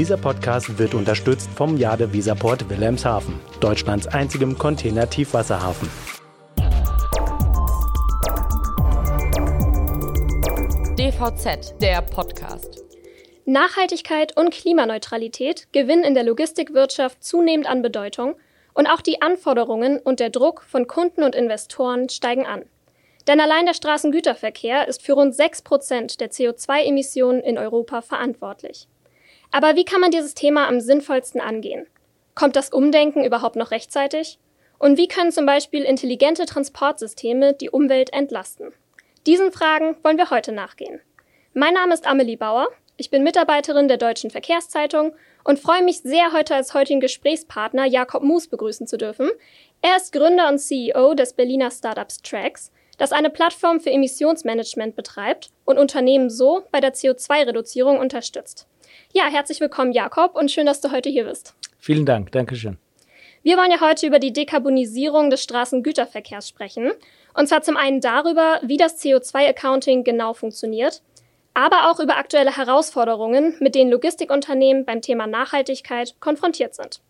Dieser Podcast wird unterstützt vom Jade Visaport Wilhelmshaven, Deutschlands einzigem Container-Tiefwasserhafen. DVZ, der Podcast. Nachhaltigkeit und Klimaneutralität gewinnen in der Logistikwirtschaft zunehmend an Bedeutung und auch die Anforderungen und der Druck von Kunden und Investoren steigen an. Denn allein der Straßengüterverkehr ist für rund 6 Prozent der CO2-Emissionen in Europa verantwortlich. Aber wie kann man dieses Thema am sinnvollsten angehen? Kommt das Umdenken überhaupt noch rechtzeitig? Und wie können zum Beispiel intelligente Transportsysteme die Umwelt entlasten? Diesen Fragen wollen wir heute nachgehen. Mein Name ist Amelie Bauer. Ich bin Mitarbeiterin der Deutschen Verkehrszeitung und freue mich sehr, heute als heutigen Gesprächspartner Jakob Moos begrüßen zu dürfen. Er ist Gründer und CEO des Berliner Startups Tracks, das eine Plattform für Emissionsmanagement betreibt und Unternehmen so bei der CO2-Reduzierung unterstützt. Ja, herzlich willkommen, Jakob, und schön, dass du heute hier bist. Vielen Dank, Dankeschön. Wir wollen ja heute über die Dekarbonisierung des Straßengüterverkehrs sprechen. Und zwar zum einen darüber, wie das CO2-Accounting genau funktioniert, aber auch über aktuelle Herausforderungen, mit denen Logistikunternehmen beim Thema Nachhaltigkeit konfrontiert sind.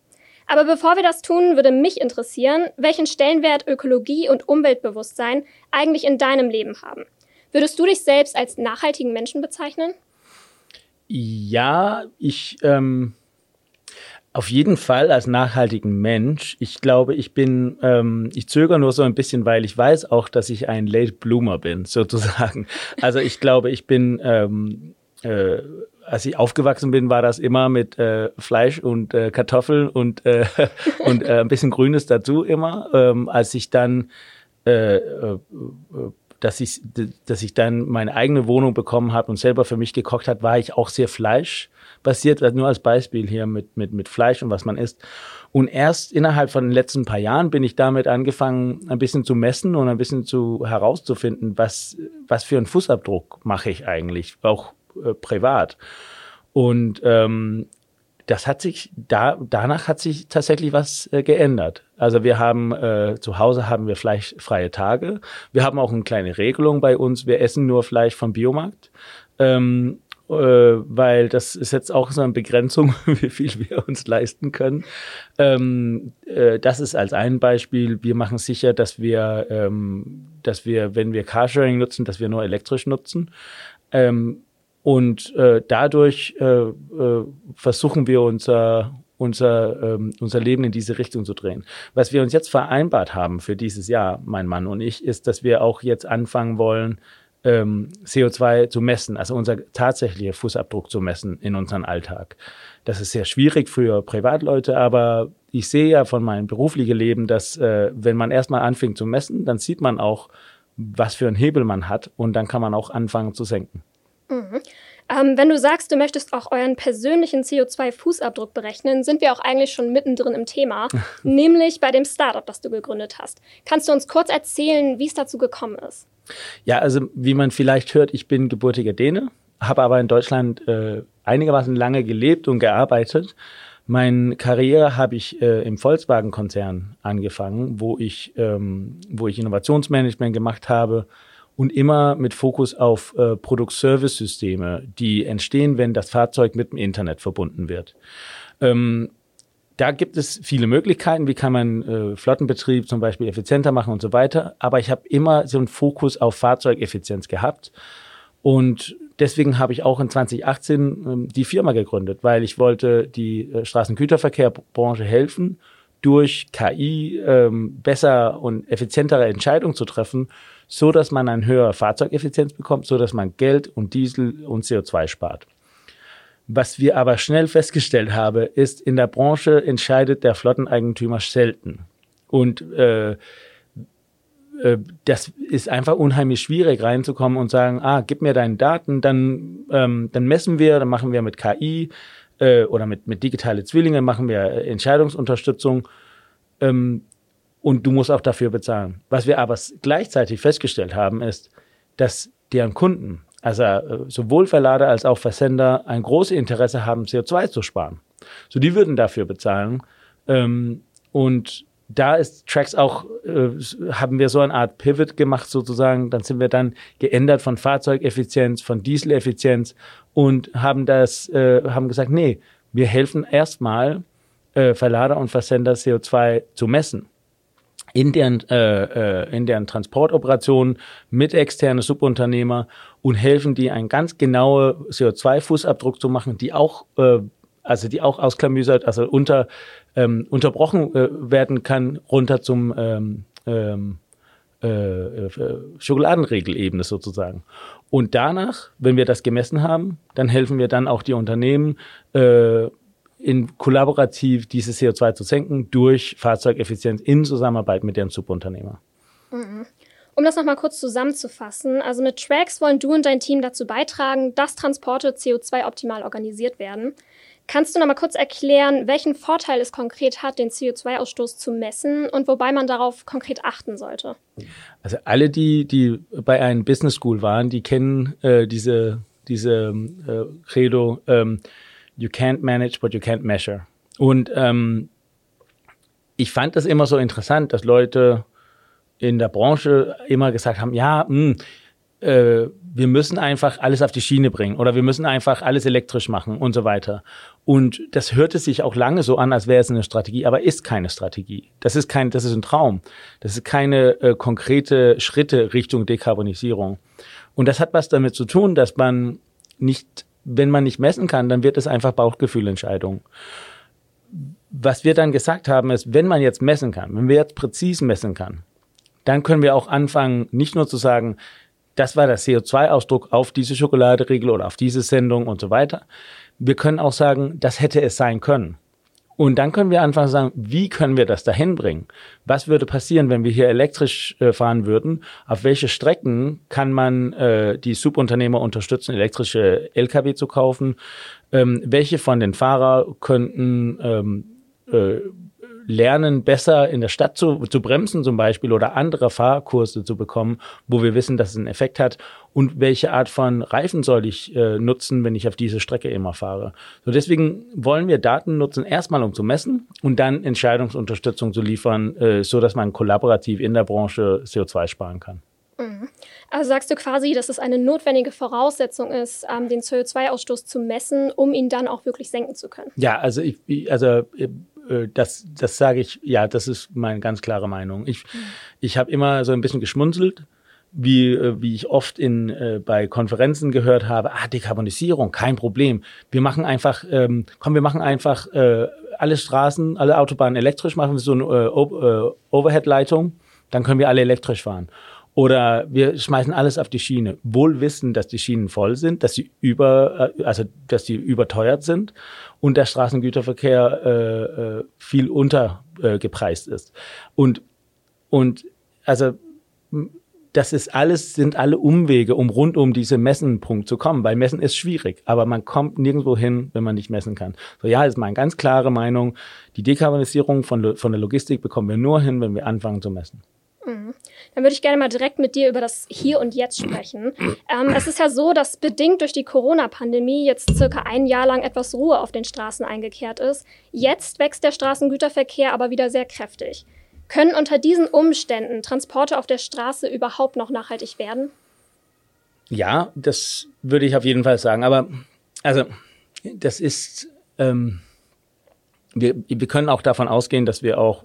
Aber bevor wir das tun, würde mich interessieren, welchen Stellenwert Ökologie und Umweltbewusstsein eigentlich in deinem Leben haben. Würdest du dich selbst als nachhaltigen Menschen bezeichnen? Ja, ich ähm, auf jeden Fall als nachhaltigen Mensch. Ich glaube, ich bin, ähm, ich zögere nur so ein bisschen, weil ich weiß auch, dass ich ein Late Bloomer bin, sozusagen. Also ich glaube, ich bin, ähm, äh, als ich aufgewachsen bin, war das immer mit äh, Fleisch und äh, Kartoffeln und, äh, und äh, ein bisschen Grünes dazu immer. Ähm, als ich dann äh, äh, dass ich, dass ich dann meine eigene Wohnung bekommen habe und selber für mich gekocht hat, war ich auch sehr fleischbasiert, nur als Beispiel hier mit, mit, mit Fleisch und was man isst. Und erst innerhalb von den letzten paar Jahren bin ich damit angefangen, ein bisschen zu messen und ein bisschen zu herauszufinden, was, was für einen Fußabdruck mache ich eigentlich, auch äh, privat. Und ähm, das hat sich da danach hat sich tatsächlich was äh, geändert. Also wir haben äh, zu Hause haben wir fleischfreie Tage. Wir haben auch eine kleine Regelung bei uns. Wir essen nur Fleisch vom Biomarkt. Ähm, äh, weil das ist jetzt auch so eine Begrenzung, wie viel wir uns leisten können. Ähm, äh, das ist als ein Beispiel. Wir machen sicher, dass wir, ähm, dass wir, wenn wir Carsharing nutzen, dass wir nur elektrisch nutzen. Ähm, und äh, dadurch äh, äh, versuchen wir unser, unser, ähm, unser Leben in diese Richtung zu drehen. Was wir uns jetzt vereinbart haben für dieses Jahr, mein Mann und ich, ist, dass wir auch jetzt anfangen wollen, ähm, CO2 zu messen, also unser tatsächlicher Fußabdruck zu messen in unserem Alltag. Das ist sehr schwierig für Privatleute, aber ich sehe ja von meinem beruflichen Leben, dass äh, wenn man erstmal anfängt zu messen, dann sieht man auch, was für einen Hebel man hat und dann kann man auch anfangen zu senken. Mhm. Ähm, wenn du sagst, du möchtest auch euren persönlichen CO2-Fußabdruck berechnen, sind wir auch eigentlich schon mittendrin im Thema, nämlich bei dem Startup, das du gegründet hast. Kannst du uns kurz erzählen, wie es dazu gekommen ist? Ja, also wie man vielleicht hört, ich bin gebürtiger Däne, habe aber in Deutschland äh, einigermaßen lange gelebt und gearbeitet. Meine Karriere habe ich äh, im Volkswagen-Konzern angefangen, wo ich, ähm, wo ich Innovationsmanagement gemacht habe, und immer mit Fokus auf äh, Produkt-Service-Systeme, die entstehen, wenn das Fahrzeug mit dem Internet verbunden wird. Ähm, da gibt es viele Möglichkeiten, wie kann man äh, Flottenbetrieb zum Beispiel effizienter machen und so weiter. Aber ich habe immer so einen Fokus auf Fahrzeugeffizienz gehabt. Und deswegen habe ich auch in 2018 ähm, die Firma gegründet, weil ich wollte die äh, Straßengüterverkehrbranche helfen, durch KI ähm, besser und effizientere Entscheidungen zu treffen so dass man eine höhere Fahrzeugeffizienz bekommt, so dass man Geld und Diesel und CO2 spart. Was wir aber schnell festgestellt haben, ist, in der Branche entscheidet der Flotteneigentümer selten. Und äh, äh, das ist einfach unheimlich schwierig reinzukommen und sagen, ah, gib mir deine Daten, dann, ähm, dann messen wir, dann machen wir mit KI äh, oder mit, mit digitale Zwillinge machen wir Entscheidungsunterstützung. Ähm, und du musst auch dafür bezahlen. Was wir aber gleichzeitig festgestellt haben, ist, dass deren Kunden, also äh, sowohl Verlader als auch Versender, ein großes Interesse haben, CO2 zu sparen. So, die würden dafür bezahlen. Ähm, und da ist Tracks auch, äh, haben wir so eine Art Pivot gemacht sozusagen. Dann sind wir dann geändert von Fahrzeugeffizienz, von Dieseleffizienz und haben das, äh, haben gesagt, nee, Wir helfen erstmal, äh, Verlader und Versender CO2 zu messen in deren, äh, äh, in deren Transportoperationen mit externen Subunternehmer und helfen die einen ganz genauen CO2-Fußabdruck zu machen, die auch, äh, also die auch ausklamüsert, also unter, ähm, unterbrochen äh, werden kann, runter zum ähm, ähm, äh, äh, Schokoladenregelebene sozusagen. Und danach, wenn wir das gemessen haben, dann helfen wir dann auch die Unternehmen, äh, in kollaborativ diese CO2 zu senken durch Fahrzeugeffizienz in Zusammenarbeit mit deren Subunternehmer. Mhm. Um das nochmal kurz zusammenzufassen, also mit Tracks wollen du und dein Team dazu beitragen, dass Transporte CO2 optimal organisiert werden. Kannst du nochmal kurz erklären, welchen Vorteil es konkret hat, den CO2-Ausstoß zu messen und wobei man darauf konkret achten sollte? Also alle, die, die bei einem Business School waren, die kennen äh, diese, diese äh, Credo, ähm, you can't manage what you can't measure. Und ähm, ich fand das immer so interessant, dass Leute in der Branche immer gesagt haben, ja, mh, hm, äh, wir müssen einfach alles auf die Schiene bringen oder wir müssen einfach alles elektrisch machen und so weiter. Und das hörte sich auch lange so an, als wäre es eine Strategie, aber ist keine Strategie. Das ist kein, das ist ein Traum. Das ist keine äh, konkrete Schritte Richtung Dekarbonisierung. Und das hat was damit zu tun, dass man nicht wenn man nicht messen kann, dann wird es einfach Bauchgefühlentscheidung. Was wir dann gesagt haben, ist, wenn man jetzt messen kann, wenn wir jetzt präzise messen kann, dann können wir auch anfangen, nicht nur zu sagen, das war der CO2-Ausdruck auf diese Schokoladeregel oder auf diese Sendung und so weiter. Wir können auch sagen, das hätte es sein können. Und dann können wir einfach sagen, wie können wir das dahin bringen? Was würde passieren, wenn wir hier elektrisch äh, fahren würden? Auf welche Strecken kann man äh, die Subunternehmer unterstützen, elektrische Lkw zu kaufen? Ähm, welche von den Fahrern könnten ähm, äh, lernen, besser in der Stadt zu, zu bremsen zum Beispiel oder andere Fahrkurse zu bekommen, wo wir wissen, dass es einen Effekt hat und welche Art von Reifen soll ich äh, nutzen, wenn ich auf diese Strecke immer fahre. So deswegen wollen wir Daten nutzen, erstmal um zu messen und dann Entscheidungsunterstützung zu liefern, äh, so dass man kollaborativ in der Branche CO2 sparen kann. Mhm. Also sagst du quasi, dass es eine notwendige Voraussetzung ist, ähm, den CO2-Ausstoß zu messen, um ihn dann auch wirklich senken zu können? Ja, also ich, also äh, das, das sage ich, ja, das ist meine ganz klare Meinung. Ich, ich habe immer so ein bisschen geschmunzelt, wie, äh, wie ich oft in, äh, bei Konferenzen gehört habe, ah, Dekarbonisierung, kein Problem. Wir machen einfach, ähm, komm, wir machen einfach äh, alle Straßen, alle Autobahnen elektrisch, machen wir so eine äh, Overhead-Leitung, dann können wir alle elektrisch fahren. Oder wir schmeißen alles auf die Schiene, wohl wissen, dass die Schienen voll sind, dass sie über, äh, also dass sie überteuert sind und der Straßengüterverkehr äh, äh, viel untergepreist äh, ist. Und und also das ist alles, sind alle Umwege, um rund um diese Messenpunkt zu kommen, weil Messen ist schwierig, aber man kommt nirgendwo hin, wenn man nicht messen kann. So, ja, ist meine ganz klare Meinung. Die Dekarbonisierung von, von der Logistik bekommen wir nur hin, wenn wir anfangen zu messen. Dann würde ich gerne mal direkt mit dir über das Hier und Jetzt sprechen. Ähm, es ist ja so, dass bedingt durch die Corona-Pandemie jetzt circa ein Jahr lang etwas Ruhe auf den Straßen eingekehrt ist. Jetzt wächst der Straßengüterverkehr aber wieder sehr kräftig. Können unter diesen Umständen Transporte auf der Straße überhaupt noch nachhaltig werden? Ja, das würde ich auf jeden Fall sagen. Aber also, das ist, ähm, wir, wir können auch davon ausgehen, dass wir auch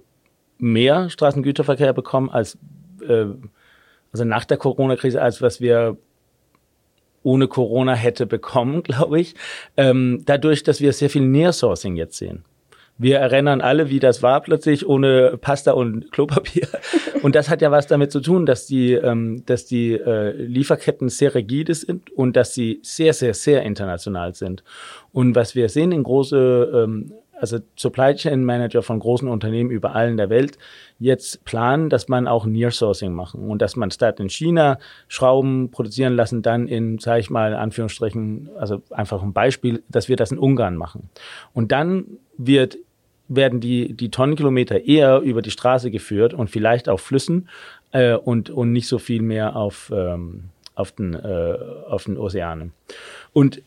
mehr Straßengüterverkehr bekommen als äh, also nach der Corona-Krise, als was wir ohne Corona hätte bekommen, glaube ich. Ähm, dadurch, dass wir sehr viel Nearsourcing jetzt sehen. Wir erinnern alle, wie das war plötzlich ohne Pasta und Klopapier. Und das hat ja was damit zu tun, dass die, ähm, dass die äh, Lieferketten sehr rigide sind und dass sie sehr, sehr, sehr international sind. Und was wir sehen in große ähm, also Supply Chain Manager von großen Unternehmen überall in der Welt jetzt planen, dass man auch Nearsourcing machen und dass man statt in China Schrauben produzieren lassen, dann in, sage ich mal, in Anführungsstrichen, also einfach ein Beispiel, dass wir das in Ungarn machen. Und dann wird werden die, die Tonnenkilometer eher über die Straße geführt und vielleicht auf Flüssen äh, und, und nicht so viel mehr auf, ähm, auf, den, äh, auf den Ozeanen. Und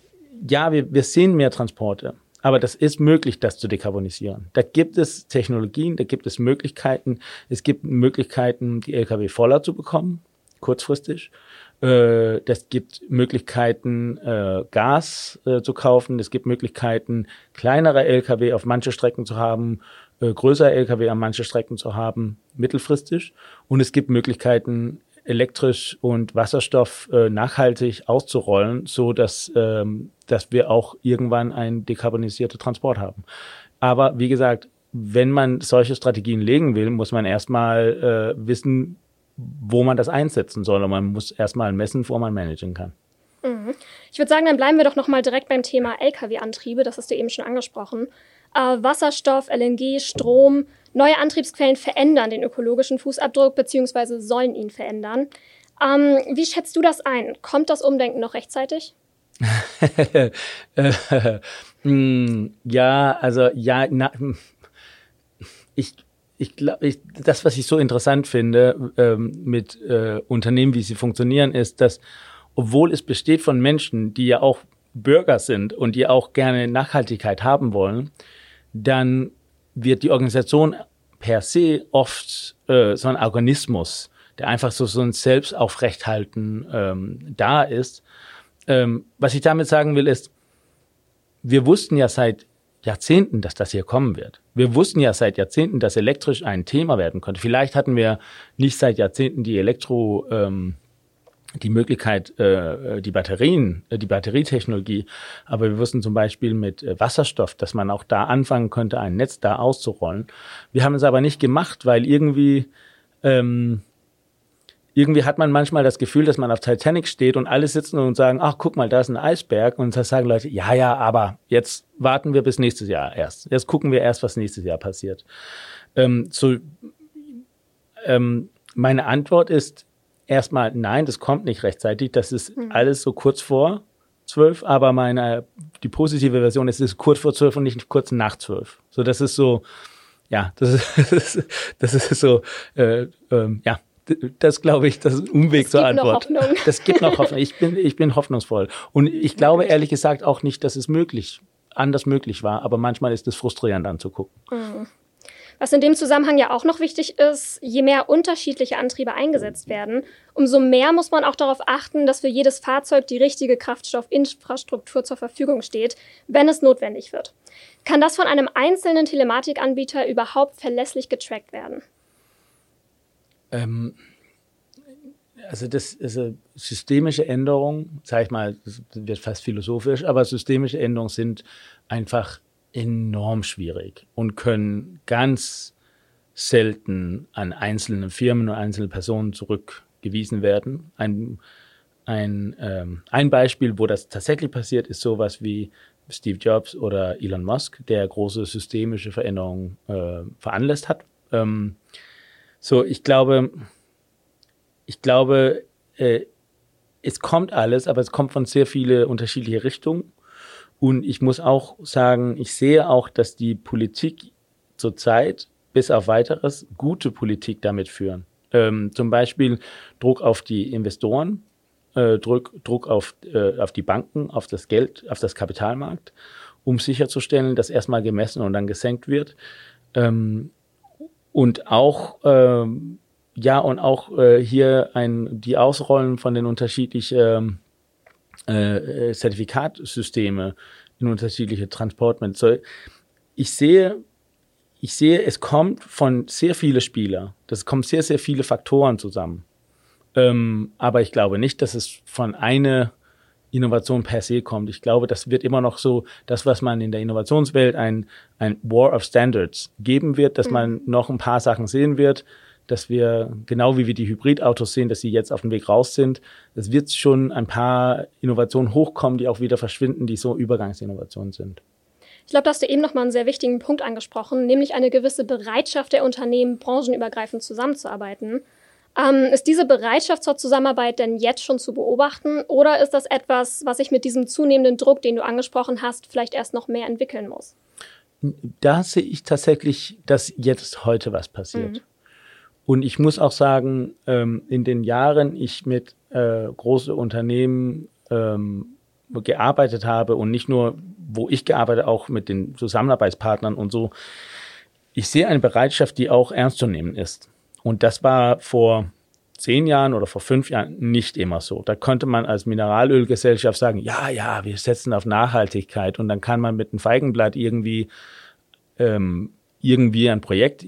ja, wir, wir sehen mehr Transporte. Aber das ist möglich, das zu dekarbonisieren. Da gibt es Technologien, da gibt es Möglichkeiten. Es gibt Möglichkeiten, die Lkw voller zu bekommen, kurzfristig. Äh, das gibt Möglichkeiten, äh, Gas äh, zu kaufen. Es gibt Möglichkeiten, kleinere Lkw auf manche Strecken zu haben, größere Lkw an manche Strecken zu haben, mittelfristig. Und es gibt Möglichkeiten, elektrisch und Wasserstoff äh, nachhaltig auszurollen, so dass, ähm, dass wir auch irgendwann ein dekarbonisierter Transport haben. Aber wie gesagt, wenn man solche Strategien legen will, muss man erstmal äh, wissen, wo man das einsetzen soll. Und man muss erstmal messen, bevor man managen kann. Mhm. Ich würde sagen, dann bleiben wir doch nochmal direkt beim Thema Lkw-Antriebe. Das hast du eben schon angesprochen. Äh, Wasserstoff, LNG, Strom, neue Antriebsquellen verändern den ökologischen Fußabdruck bzw. sollen ihn verändern. Ähm, wie schätzt du das ein? Kommt das Umdenken noch rechtzeitig? Hm, ja, also ja, na, ich, ich glaube, das, was ich so interessant finde ähm, mit äh, Unternehmen, wie sie funktionieren, ist, dass obwohl es besteht von Menschen, die ja auch Bürger sind und die auch gerne Nachhaltigkeit haben wollen, dann wird die Organisation per se oft äh, so ein Organismus, der einfach so, so ein Selbstaufrechthalten ähm, da ist. Ähm, was ich damit sagen will, ist, wir wussten ja seit Jahrzehnten, dass das hier kommen wird. Wir wussten ja seit Jahrzehnten, dass elektrisch ein Thema werden könnte. Vielleicht hatten wir nicht seit Jahrzehnten die Elektro, ähm, die Möglichkeit, äh, die Batterien, äh, die Batterietechnologie, aber wir wussten zum Beispiel mit äh, Wasserstoff, dass man auch da anfangen könnte, ein Netz da auszurollen. Wir haben es aber nicht gemacht, weil irgendwie ähm, irgendwie hat man manchmal das Gefühl, dass man auf Titanic steht und alle sitzen und sagen, ach, guck mal, da ist ein Eisberg. Und da sagen Leute, ja, ja, aber jetzt warten wir bis nächstes Jahr erst. Jetzt gucken wir erst, was nächstes Jahr passiert. Ähm, so, ähm, meine Antwort ist erstmal, nein, das kommt nicht rechtzeitig. Das ist mhm. alles so kurz vor zwölf, aber meine, die positive Version ist, es ist kurz vor zwölf und nicht kurz nach zwölf. So, das ist so, ja, das ist, das ist so, äh, ähm, ja, das glaube ich, das ist ein Umweg das zur Antwort. Das gibt noch Hoffnung. Ich bin, ich bin hoffnungsvoll. Und ich glaube ehrlich gesagt auch nicht, dass es möglich, anders möglich war, aber manchmal ist es frustrierend anzugucken. Mhm. Was in dem Zusammenhang ja auch noch wichtig ist, je mehr unterschiedliche Antriebe eingesetzt werden, umso mehr muss man auch darauf achten, dass für jedes Fahrzeug die richtige Kraftstoffinfrastruktur zur Verfügung steht, wenn es notwendig wird. Kann das von einem einzelnen Telematikanbieter überhaupt verlässlich getrackt werden? Ähm, also das ist eine systemische Änderung, sag ich mal, das wird fast philosophisch, aber systemische Änderungen sind einfach enorm schwierig und können ganz selten an einzelne Firmen und einzelne Personen zurückgewiesen werden. Ein, ein, ähm, ein Beispiel, wo das tatsächlich passiert, ist sowas wie Steve Jobs oder Elon Musk, der große systemische Veränderungen äh, veranlasst hat. Ähm, so, ich glaube, ich glaube, äh, es kommt alles, aber es kommt von sehr viele unterschiedliche Richtungen. Und ich muss auch sagen, ich sehe auch, dass die Politik zurzeit bis auf weiteres gute Politik damit führen. Ähm, zum Beispiel Druck auf die Investoren, äh, Druck, Druck auf, äh, auf die Banken, auf das Geld, auf das Kapitalmarkt, um sicherzustellen, dass erstmal gemessen und dann gesenkt wird. Ähm, und auch ähm, ja und auch äh, hier ein die Ausrollen von den unterschiedlichen äh, Zertifikatsysteme in unterschiedliche Transportmittel. Ich sehe ich sehe, es kommt von sehr viele Spieler. Das kommen sehr sehr viele Faktoren zusammen. Ähm, aber ich glaube nicht, dass es von einer Innovation per se kommt. Ich glaube, das wird immer noch so das, was man in der Innovationswelt ein, ein War of Standards geben wird, dass mhm. man noch ein paar Sachen sehen wird, dass wir, genau wie wir die Hybridautos sehen, dass sie jetzt auf dem Weg raus sind, es wird schon ein paar Innovationen hochkommen, die auch wieder verschwinden, die so Übergangsinnovationen sind. Ich glaube, da hast du eben nochmal einen sehr wichtigen Punkt angesprochen, nämlich eine gewisse Bereitschaft der Unternehmen, branchenübergreifend zusammenzuarbeiten. Ähm, ist diese Bereitschaft zur Zusammenarbeit denn jetzt schon zu beobachten oder ist das etwas, was sich mit diesem zunehmenden Druck, den du angesprochen hast, vielleicht erst noch mehr entwickeln muss? Da sehe ich tatsächlich, dass jetzt heute was passiert. Mhm. Und ich muss auch sagen, ähm, in den Jahren ich mit äh, großen Unternehmen ähm, gearbeitet habe und nicht nur, wo ich gearbeitet, auch mit den Zusammenarbeitspartnern und so, ich sehe eine Bereitschaft, die auch ernst zu nehmen ist. Und das war vor zehn Jahren oder vor fünf Jahren nicht immer so. Da konnte man als Mineralölgesellschaft sagen, ja, ja, wir setzen auf Nachhaltigkeit und dann kann man mit einem Feigenblatt irgendwie ähm, irgendwie ein Projekt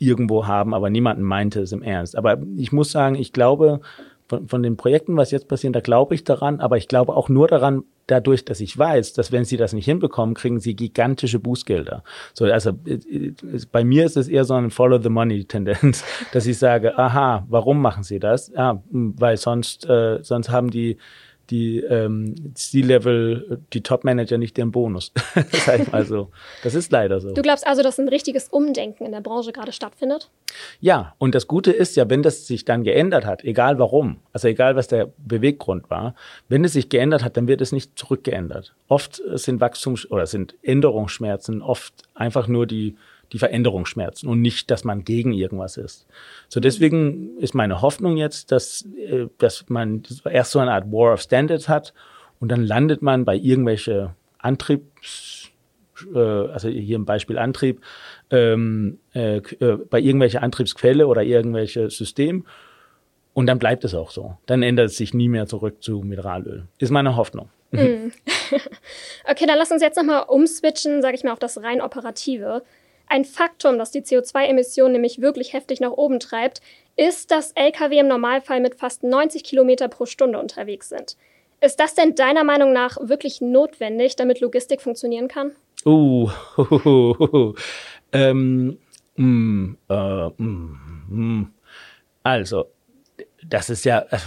irgendwo haben, aber niemand meinte es im Ernst. Aber ich muss sagen, ich glaube, von, von den Projekten, was jetzt passiert, da glaube ich daran, aber ich glaube auch nur daran, dadurch, dass ich weiß, dass wenn sie das nicht hinbekommen, kriegen sie gigantische Bußgelder. So, also äh, äh, bei mir ist es eher so eine Follow the Money Tendenz, dass ich sage, aha, warum machen sie das? Ja, weil sonst, äh, sonst haben die die ähm, C-Level, die Top-Manager nicht den Bonus. Sag ich mal so. Das ist leider so. Du glaubst also, dass ein richtiges Umdenken in der Branche gerade stattfindet? Ja, und das Gute ist ja, wenn das sich dann geändert hat, egal warum, also egal was der Beweggrund war, wenn es sich geändert hat, dann wird es nicht zurückgeändert. Oft sind Wachstums- oder sind Änderungsschmerzen oft einfach nur die die Veränderungsschmerzen und nicht, dass man gegen irgendwas ist. So deswegen ist meine Hoffnung jetzt, dass, äh, dass man erst so eine Art War of Standards hat und dann landet man bei irgendwelche Antriebs, äh, also hier im Beispiel Antrieb, ähm, äh, äh, bei irgendwelche Antriebsquelle oder irgendwelche System und dann bleibt es auch so. Dann ändert es sich nie mehr zurück zu Mineralöl. Ist meine Hoffnung. Mhm. okay, dann lass uns jetzt nochmal umswitchen, sage ich mal, auf das rein operative. Ein Faktum, das die CO2-Emissionen nämlich wirklich heftig nach oben treibt, ist, dass Lkw im Normalfall mit fast 90 Kilometer pro Stunde unterwegs sind. Ist das denn deiner Meinung nach wirklich notwendig, damit Logistik funktionieren kann? Uh, uh, uh ähm, mm, äh, mm, mm. also, das ist ja äh,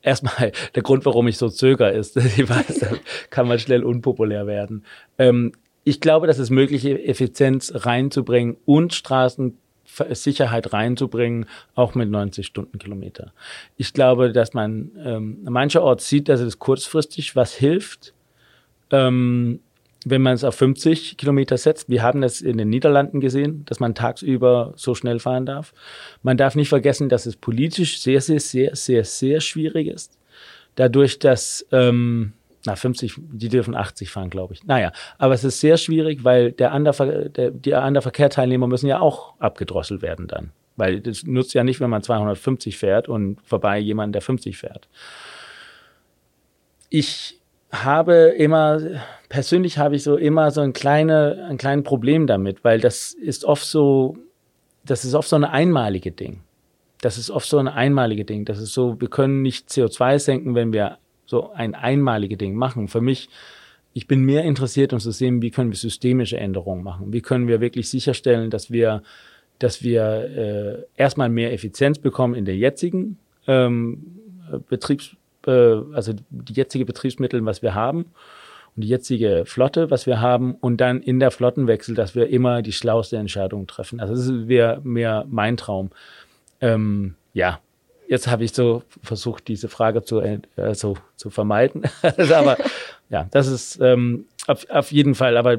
erstmal der Grund, warum ich so zöger ist. Ich weiß, kann man schnell unpopulär werden. Ähm, ich glaube, dass es möglich ist, Effizienz reinzubringen und Straßensicherheit reinzubringen, auch mit 90 Stundenkilometer. Ich glaube, dass man ähm, mancherorts sieht, dass es kurzfristig was hilft, ähm, wenn man es auf 50 Kilometer setzt. Wir haben das in den Niederlanden gesehen, dass man tagsüber so schnell fahren darf. Man darf nicht vergessen, dass es politisch sehr, sehr, sehr, sehr, sehr schwierig ist. Dadurch, dass ähm, na, 50, die dürfen 80 fahren, glaube ich. Naja, aber es ist sehr schwierig, weil der andere, der, die anderen Verkehrsteilnehmer müssen ja auch abgedrosselt werden dann. Weil das nutzt ja nicht, wenn man 250 fährt und vorbei jemand, der 50 fährt. Ich habe immer, persönlich habe ich so immer so ein kleine, ein kleines Problem damit, weil das ist oft so, das ist oft so ein einmalige Ding. Das ist oft so ein einmalige Ding. Das ist so, wir können nicht CO2 senken, wenn wir so ein einmalige Ding machen. Für mich, ich bin mehr interessiert, um zu sehen, wie können wir systemische Änderungen machen? Wie können wir wirklich sicherstellen, dass wir, dass wir äh, erstmal mehr Effizienz bekommen in der jetzigen ähm, Betriebs, äh, also die jetzige Betriebsmittel, was wir haben und die jetzige Flotte, was wir haben, und dann in der Flottenwechsel, dass wir immer die schlauste Entscheidung treffen. Also das wäre mehr mein Traum. Ähm, ja, jetzt habe ich so versucht, diese Frage zu, äh, zu vermeiden. aber ja, das ist ähm, auf, auf jeden Fall, aber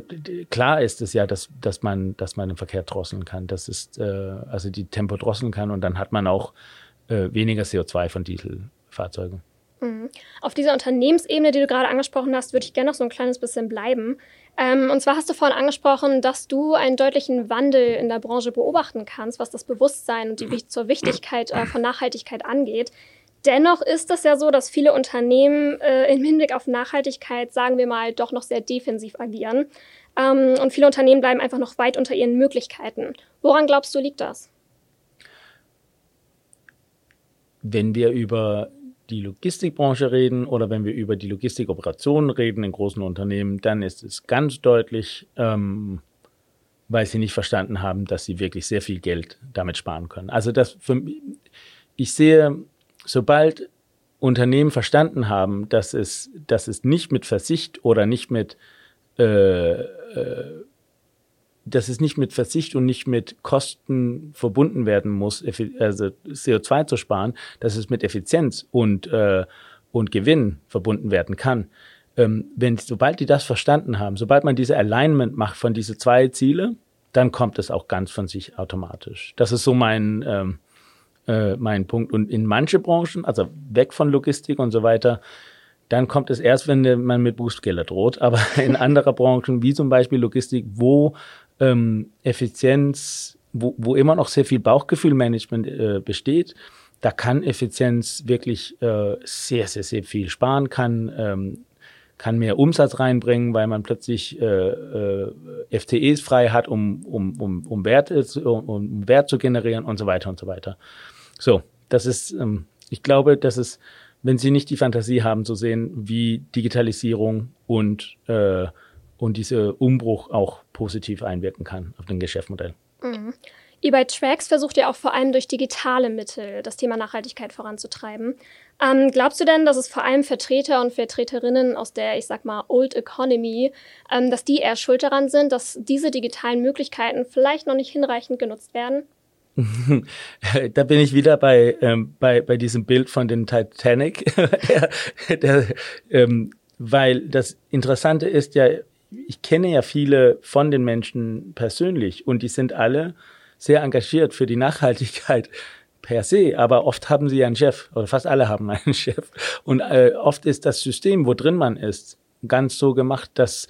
klar ist es ja, dass, dass, man, dass man den Verkehr drosseln kann. Das ist, äh, also die Tempo drosseln kann und dann hat man auch äh, weniger CO2 von Dieselfahrzeugen. Mhm. Auf dieser Unternehmensebene, die du gerade angesprochen hast, würde ich gerne noch so ein kleines bisschen bleiben. Ähm, und zwar hast du vorhin angesprochen, dass du einen deutlichen Wandel in der Branche beobachten kannst, was das Bewusstsein und die zur Wichtigkeit äh, von Nachhaltigkeit angeht. Dennoch ist es ja so, dass viele Unternehmen äh, im Hinblick auf Nachhaltigkeit, sagen wir mal, doch noch sehr defensiv agieren. Ähm, und viele Unternehmen bleiben einfach noch weit unter ihren Möglichkeiten. Woran glaubst du, liegt das? Wenn wir über die Logistikbranche reden oder wenn wir über die Logistikoperationen reden in großen Unternehmen, dann ist es ganz deutlich, ähm, weil sie nicht verstanden haben, dass sie wirklich sehr viel Geld damit sparen können. Also das für, ich sehe, sobald Unternehmen verstanden haben, dass es, dass es nicht mit Versicht oder nicht mit äh, äh, dass es nicht mit Verzicht und nicht mit Kosten verbunden werden muss, also CO2 zu sparen, dass es mit Effizienz und, äh, und Gewinn verbunden werden kann. Ähm, wenn, sobald die das verstanden haben, sobald man diese Alignment macht von diese zwei Ziele, dann kommt es auch ganz von sich automatisch. Das ist so mein, ähm, äh, mein Punkt. Und in manche Branchen, also weg von Logistik und so weiter, dann kommt es erst, wenn man mit Bußgelder droht. Aber in anderer Branchen, wie zum Beispiel Logistik, wo ähm, Effizienz, wo, wo immer noch sehr viel Bauchgefühlmanagement äh, besteht, da kann Effizienz wirklich äh, sehr, sehr, sehr viel sparen, kann, ähm, kann mehr Umsatz reinbringen, weil man plötzlich äh, äh, FTEs frei hat, um, um, um, um, Werte zu, um, um Wert zu generieren und so weiter und so weiter. So, das ist, ähm, ich glaube, das ist, wenn Sie nicht die Fantasie haben zu sehen, wie Digitalisierung und, äh, und dieser Umbruch auch positiv einwirken kann auf den Geschäftsmodell. Mhm eBay Tracks versucht ja auch vor allem durch digitale Mittel das Thema Nachhaltigkeit voranzutreiben. Ähm, glaubst du denn, dass es vor allem Vertreter und Vertreterinnen aus der, ich sag mal, Old Economy, ähm, dass die eher schuld daran sind, dass diese digitalen Möglichkeiten vielleicht noch nicht hinreichend genutzt werden? da bin ich wieder bei, ähm, bei, bei diesem Bild von den Titanic, der, der, ähm, weil das Interessante ist ja, ich kenne ja viele von den Menschen persönlich und die sind alle sehr engagiert für die Nachhaltigkeit per se, aber oft haben sie einen Chef oder fast alle haben einen Chef. Und äh, oft ist das System, wo drin man ist, ganz so gemacht, dass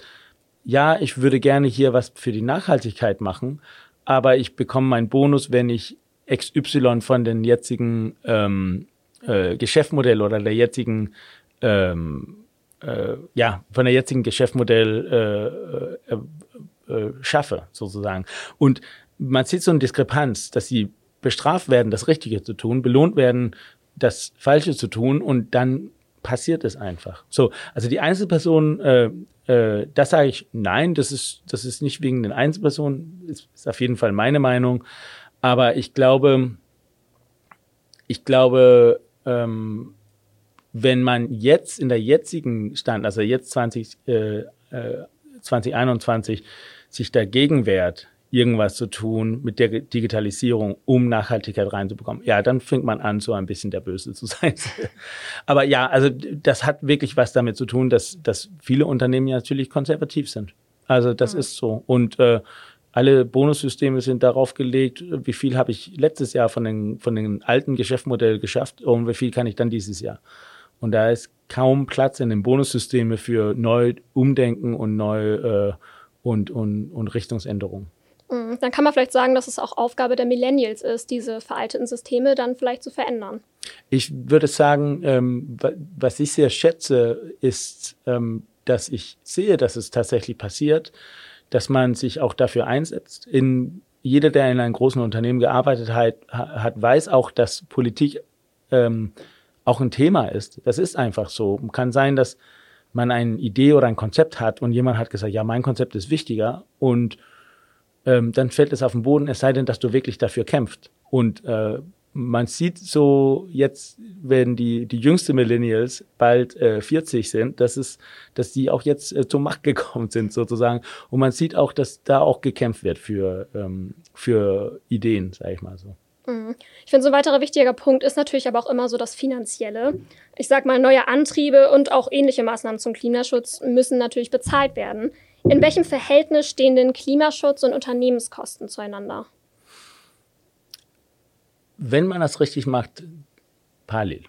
ja, ich würde gerne hier was für die Nachhaltigkeit machen, aber ich bekomme meinen Bonus, wenn ich XY von den jetzigen ähm, äh, Geschäftsmodell oder der jetzigen ähm, äh, ja von der jetzigen Geschäftsmodell äh, äh, äh, schaffe sozusagen und man sieht so eine Diskrepanz, dass sie bestraft werden, das Richtige zu tun, belohnt werden, das Falsche zu tun und dann passiert es einfach. So, also die Einzelperson, äh, äh, das sage ich, nein, das ist, das ist nicht wegen den Einzelpersonen, ist, ist auf jeden Fall meine Meinung. Aber ich glaube, ich glaube, ähm, wenn man jetzt in der jetzigen Stand, also jetzt 20, äh, äh, 2021, sich dagegen wehrt, irgendwas zu tun mit der Digitalisierung, um Nachhaltigkeit reinzubekommen. Ja, dann fängt man an, so ein bisschen der Böse zu sein. Aber ja, also das hat wirklich was damit zu tun, dass, dass viele Unternehmen ja natürlich konservativ sind. Also das mhm. ist so. Und äh, alle Bonussysteme sind darauf gelegt, wie viel habe ich letztes Jahr von den, von den alten Geschäftsmodellen geschafft und wie viel kann ich dann dieses Jahr. Und da ist kaum Platz in den Bonussystemen für neu Umdenken und neu äh, und, und, und Richtungsänderungen. Mhm. Dann kann man vielleicht sagen, dass es auch Aufgabe der Millennials ist, diese veralteten Systeme dann vielleicht zu verändern. Ich würde sagen, ähm, was ich sehr schätze, ist, ähm, dass ich sehe, dass es tatsächlich passiert, dass man sich auch dafür einsetzt. In, jeder, der in einem großen Unternehmen gearbeitet hat, hat weiß auch, dass Politik ähm, auch ein Thema ist. Das ist einfach so. Kann sein, dass man eine Idee oder ein Konzept hat und jemand hat gesagt, ja, mein Konzept ist wichtiger und ähm, dann fällt es auf den Boden, es sei denn, dass du wirklich dafür kämpft. Und äh, man sieht so jetzt, wenn die, die jüngste Millennials bald äh, 40 sind, dass es, dass die auch jetzt äh, zur Macht gekommen sind sozusagen. Und man sieht auch, dass da auch gekämpft wird für, ähm, für Ideen, sage ich mal so. Mhm. Ich finde, so ein weiterer wichtiger Punkt ist natürlich aber auch immer so das Finanzielle. Ich sag mal, neue Antriebe und auch ähnliche Maßnahmen zum Klimaschutz müssen natürlich bezahlt werden. In welchem Verhältnis stehen denn Klimaschutz und Unternehmenskosten zueinander? Wenn man das richtig macht, parallel.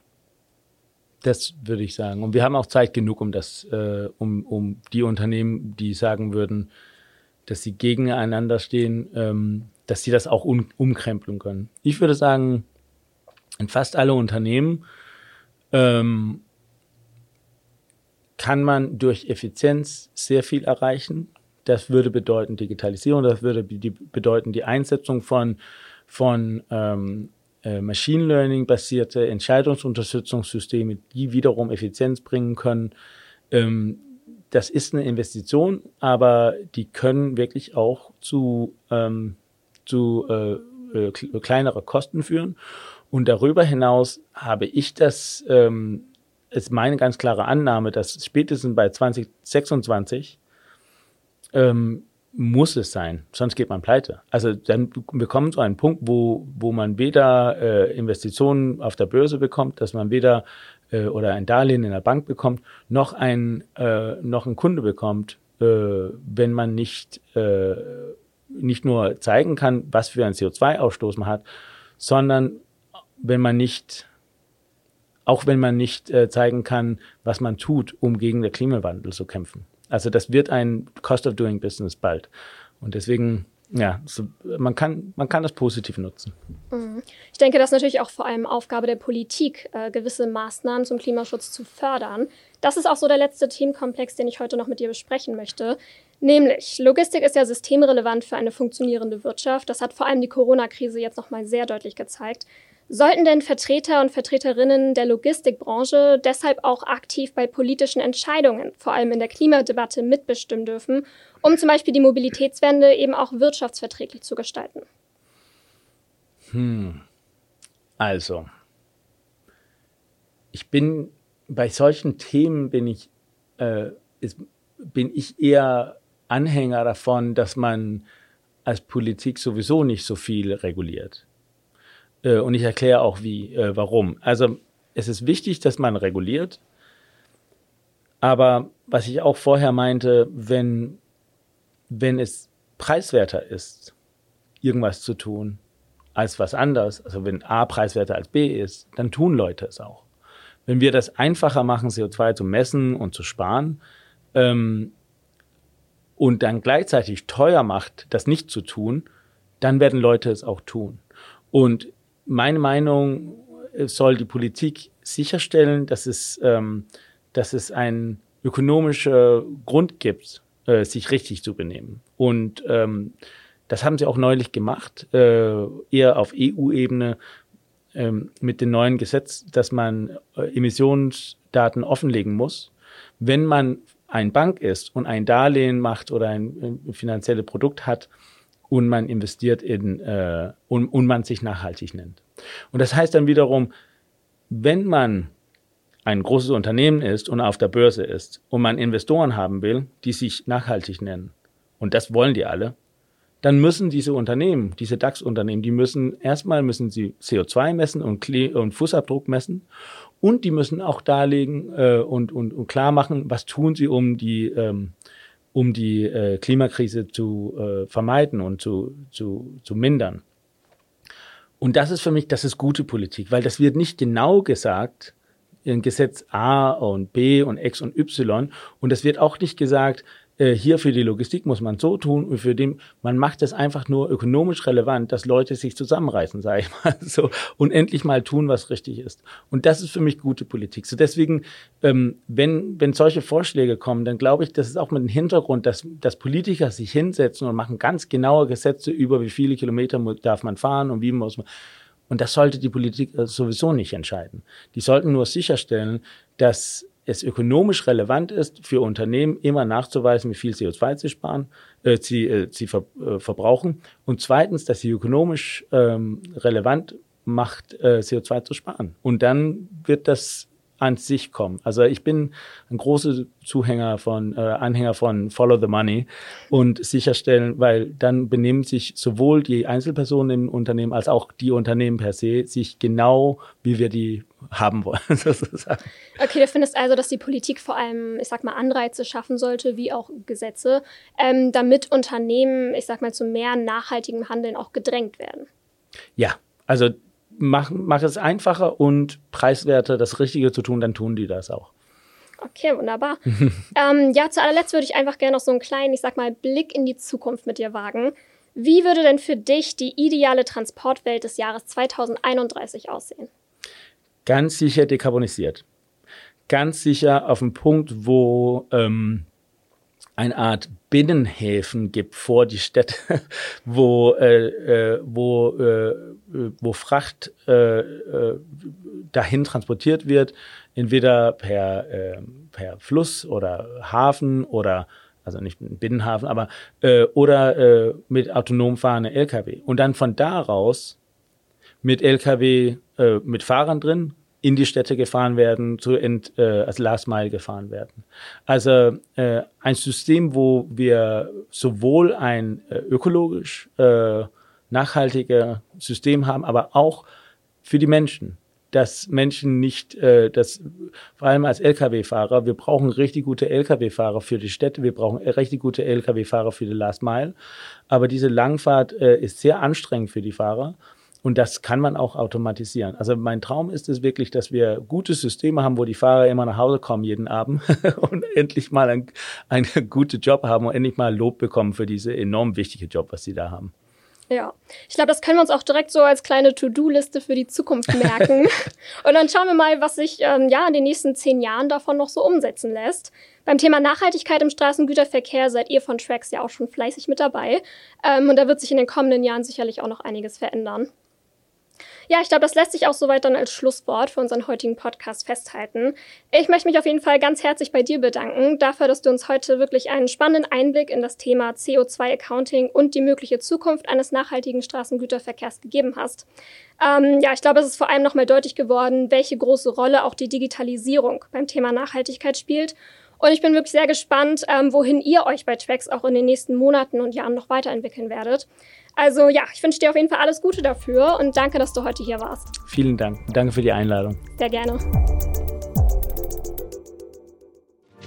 Das würde ich sagen. Und wir haben auch Zeit genug, um das, äh, um, um die Unternehmen, die sagen würden, dass sie gegeneinander stehen, ähm, dass sie das auch um, umkrempeln können. Ich würde sagen, in fast alle Unternehmen ähm, kann man durch Effizienz sehr viel erreichen. Das würde bedeuten Digitalisierung, das würde die, bedeuten die Einsetzung von, von ähm, äh, Machine Learning basierte Entscheidungsunterstützungssysteme, die wiederum Effizienz bringen können. Ähm, das ist eine Investition, aber die können wirklich auch zu, ähm, zu äh, äh, kleinere Kosten führen. Und darüber hinaus habe ich das ähm, ist meine ganz klare Annahme, dass spätestens bei 2026 ähm, muss es sein, sonst geht man pleite. Also dann bekommt so einen Punkt, wo, wo man weder äh, Investitionen auf der Börse bekommt, dass man weder äh, oder ein Darlehen in der Bank bekommt, noch ein, äh, noch ein Kunde bekommt, äh, wenn man nicht, äh, nicht nur zeigen kann, was für einen CO2-Ausstoß man hat, sondern wenn man nicht auch wenn man nicht äh, zeigen kann, was man tut, um gegen den Klimawandel zu kämpfen. Also das wird ein Cost of Doing Business bald. Und deswegen ja, so, man, kann, man kann das positiv nutzen. Mhm. Ich denke, das ist natürlich auch vor allem Aufgabe der Politik, äh, gewisse Maßnahmen zum Klimaschutz zu fördern. Das ist auch so der letzte Themenkomplex, den ich heute noch mit dir besprechen möchte. Nämlich, Logistik ist ja systemrelevant für eine funktionierende Wirtschaft. Das hat vor allem die Corona-Krise jetzt nochmal sehr deutlich gezeigt. Sollten denn Vertreter und Vertreterinnen der Logistikbranche deshalb auch aktiv bei politischen Entscheidungen, vor allem in der Klimadebatte, mitbestimmen dürfen, um zum Beispiel die Mobilitätswende eben auch wirtschaftsverträglich zu gestalten? Hm. Also, ich bin bei solchen Themen bin ich, äh, ist, bin ich eher Anhänger davon, dass man als Politik sowieso nicht so viel reguliert. Äh, und ich erkläre auch wie, äh, warum. Also es ist wichtig, dass man reguliert. Aber was ich auch vorher meinte, wenn, wenn es preiswerter ist, irgendwas zu tun, als was anderes, also wenn A preiswerter als B ist, dann tun Leute es auch. Wenn wir das einfacher machen, CO2 zu messen und zu sparen, ähm, und dann gleichzeitig teuer macht, das nicht zu tun, dann werden Leute es auch tun. Und meine Meinung soll die Politik sicherstellen, dass es, ähm, dass es einen ökonomischen Grund gibt, äh, sich richtig zu benehmen. Und ähm, das haben sie auch neulich gemacht, äh, eher auf EU-Ebene ähm, mit dem neuen Gesetz, dass man äh, Emissionsdaten offenlegen muss. Wenn man ein Bank ist und ein Darlehen macht oder ein, ein finanzielles Produkt hat, und man investiert in äh, und, und man sich nachhaltig nennt. Und das heißt dann wiederum, wenn man ein großes Unternehmen ist und auf der Börse ist und man Investoren haben will, die sich nachhaltig nennen, und das wollen die alle, dann müssen diese Unternehmen, diese DAX-Unternehmen, die müssen erstmal müssen sie CO2 messen und, Kle und Fußabdruck messen und die müssen auch darlegen äh, und, und, und klar machen, was tun sie, um die ähm, um die äh, Klimakrise zu äh, vermeiden und zu, zu, zu mindern. Und das ist für mich, das ist gute Politik, weil das wird nicht genau gesagt in Gesetz A und B und X und Y und es wird auch nicht gesagt, hier für die Logistik muss man so tun und für den, man macht es einfach nur ökonomisch relevant, dass Leute sich zusammenreißen, sage ich mal so, und endlich mal tun, was richtig ist. Und das ist für mich gute Politik. So deswegen, ähm, wenn, wenn solche Vorschläge kommen, dann glaube ich, das ist auch mit dem Hintergrund, dass, dass Politiker sich hinsetzen und machen ganz genaue Gesetze über, wie viele Kilometer darf man fahren und wie muss man. Und das sollte die Politik äh, sowieso nicht entscheiden. Die sollten nur sicherstellen, dass es ökonomisch relevant ist für Unternehmen, immer nachzuweisen, wie viel CO2 sie sparen, äh, sie, äh, sie ver, äh, verbrauchen. Und zweitens, dass sie ökonomisch ähm, relevant macht, äh, CO2 zu sparen. Und dann wird das an sich kommen. Also ich bin ein großer Zuhänger von, äh, Anhänger von Follow the Money und sicherstellen, weil dann benehmen sich sowohl die Einzelpersonen im Unternehmen als auch die Unternehmen per se sich genau, wie wir die haben wollen, sozusagen. Okay, du findest also, dass die Politik vor allem, ich sag mal, Anreize schaffen sollte, wie auch Gesetze, ähm, damit Unternehmen, ich sag mal, zu mehr nachhaltigem Handeln auch gedrängt werden. Ja, also mach, mach es einfacher und preiswerter, das Richtige zu tun, dann tun die das auch. Okay, wunderbar. ähm, ja, zu allerletzt würde ich einfach gerne noch so einen kleinen, ich sag mal, Blick in die Zukunft mit dir wagen. Wie würde denn für dich die ideale Transportwelt des Jahres 2031 aussehen? Ganz sicher dekarbonisiert. Ganz sicher auf dem Punkt, wo ähm, eine Art Binnenhäfen gibt vor die Städte, wo, äh, äh, wo, äh, wo Fracht äh, äh, dahin transportiert wird, entweder per, äh, per Fluss oder Hafen oder also nicht Binnenhafen, aber äh, oder äh, mit autonom fahrenden LKW. Und dann von daraus mit LKW äh, mit Fahrern drin in die Städte gefahren werden, zu ent, äh, als Last Mile gefahren werden. Also äh, ein System, wo wir sowohl ein äh, ökologisch äh, nachhaltiger System haben, aber auch für die Menschen, dass Menschen nicht, äh, dass vor allem als Lkw-Fahrer, wir brauchen richtig gute Lkw-Fahrer für die Städte, wir brauchen richtig gute Lkw-Fahrer für die Last Mile, aber diese Langfahrt äh, ist sehr anstrengend für die Fahrer Und das kann man auch automatisieren. Also mein Traum ist es wirklich, dass wir gute Systeme haben, wo die Fahrer immer nach Hause kommen jeden Abend und endlich mal einen, einen guten Job haben und endlich mal Lob bekommen für diese enorm wichtige Job, was sie da haben. Ja, ich glaube, das können wir uns auch direkt so als kleine To-Do-Liste für die Zukunft merken. und dann schauen wir mal, was sich ähm, ja in den nächsten zehn Jahren davon noch so umsetzen lässt. Beim Thema Nachhaltigkeit im Straßengüterverkehr seid ihr von Tracks ja auch schon fleißig mit dabei. Ähm, und da wird sich in den kommenden Jahren sicherlich auch noch einiges verändern. Ja, ich glaube, das lässt sich auch soweit dann als Schlusswort für unseren heutigen Podcast festhalten. Ich möchte mich auf jeden Fall ganz herzlich bei dir bedanken dafür, dass du uns heute wirklich einen spannenden Einblick in das Thema CO2-Accounting und die mögliche Zukunft eines nachhaltigen Straßengüterverkehrs gegeben hast. Ähm, ja, ich glaube, es ist vor allem nochmal deutlich geworden, welche große Rolle auch die Digitalisierung beim Thema Nachhaltigkeit spielt und ich bin wirklich sehr gespannt, ähm, wohin ihr euch bei Tracks auch in den nächsten Monaten und Jahren noch weiterentwickeln werdet. Also ja, ich wünsche dir auf jeden Fall alles Gute dafür und danke, dass du heute hier warst. Vielen Dank. Danke für die Einladung. Sehr gerne.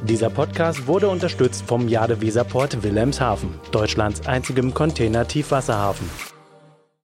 Dieser Podcast wurde unterstützt vom Jade Weserport Wilhelmshaven, Deutschlands einzigem Container-Tiefwasserhafen.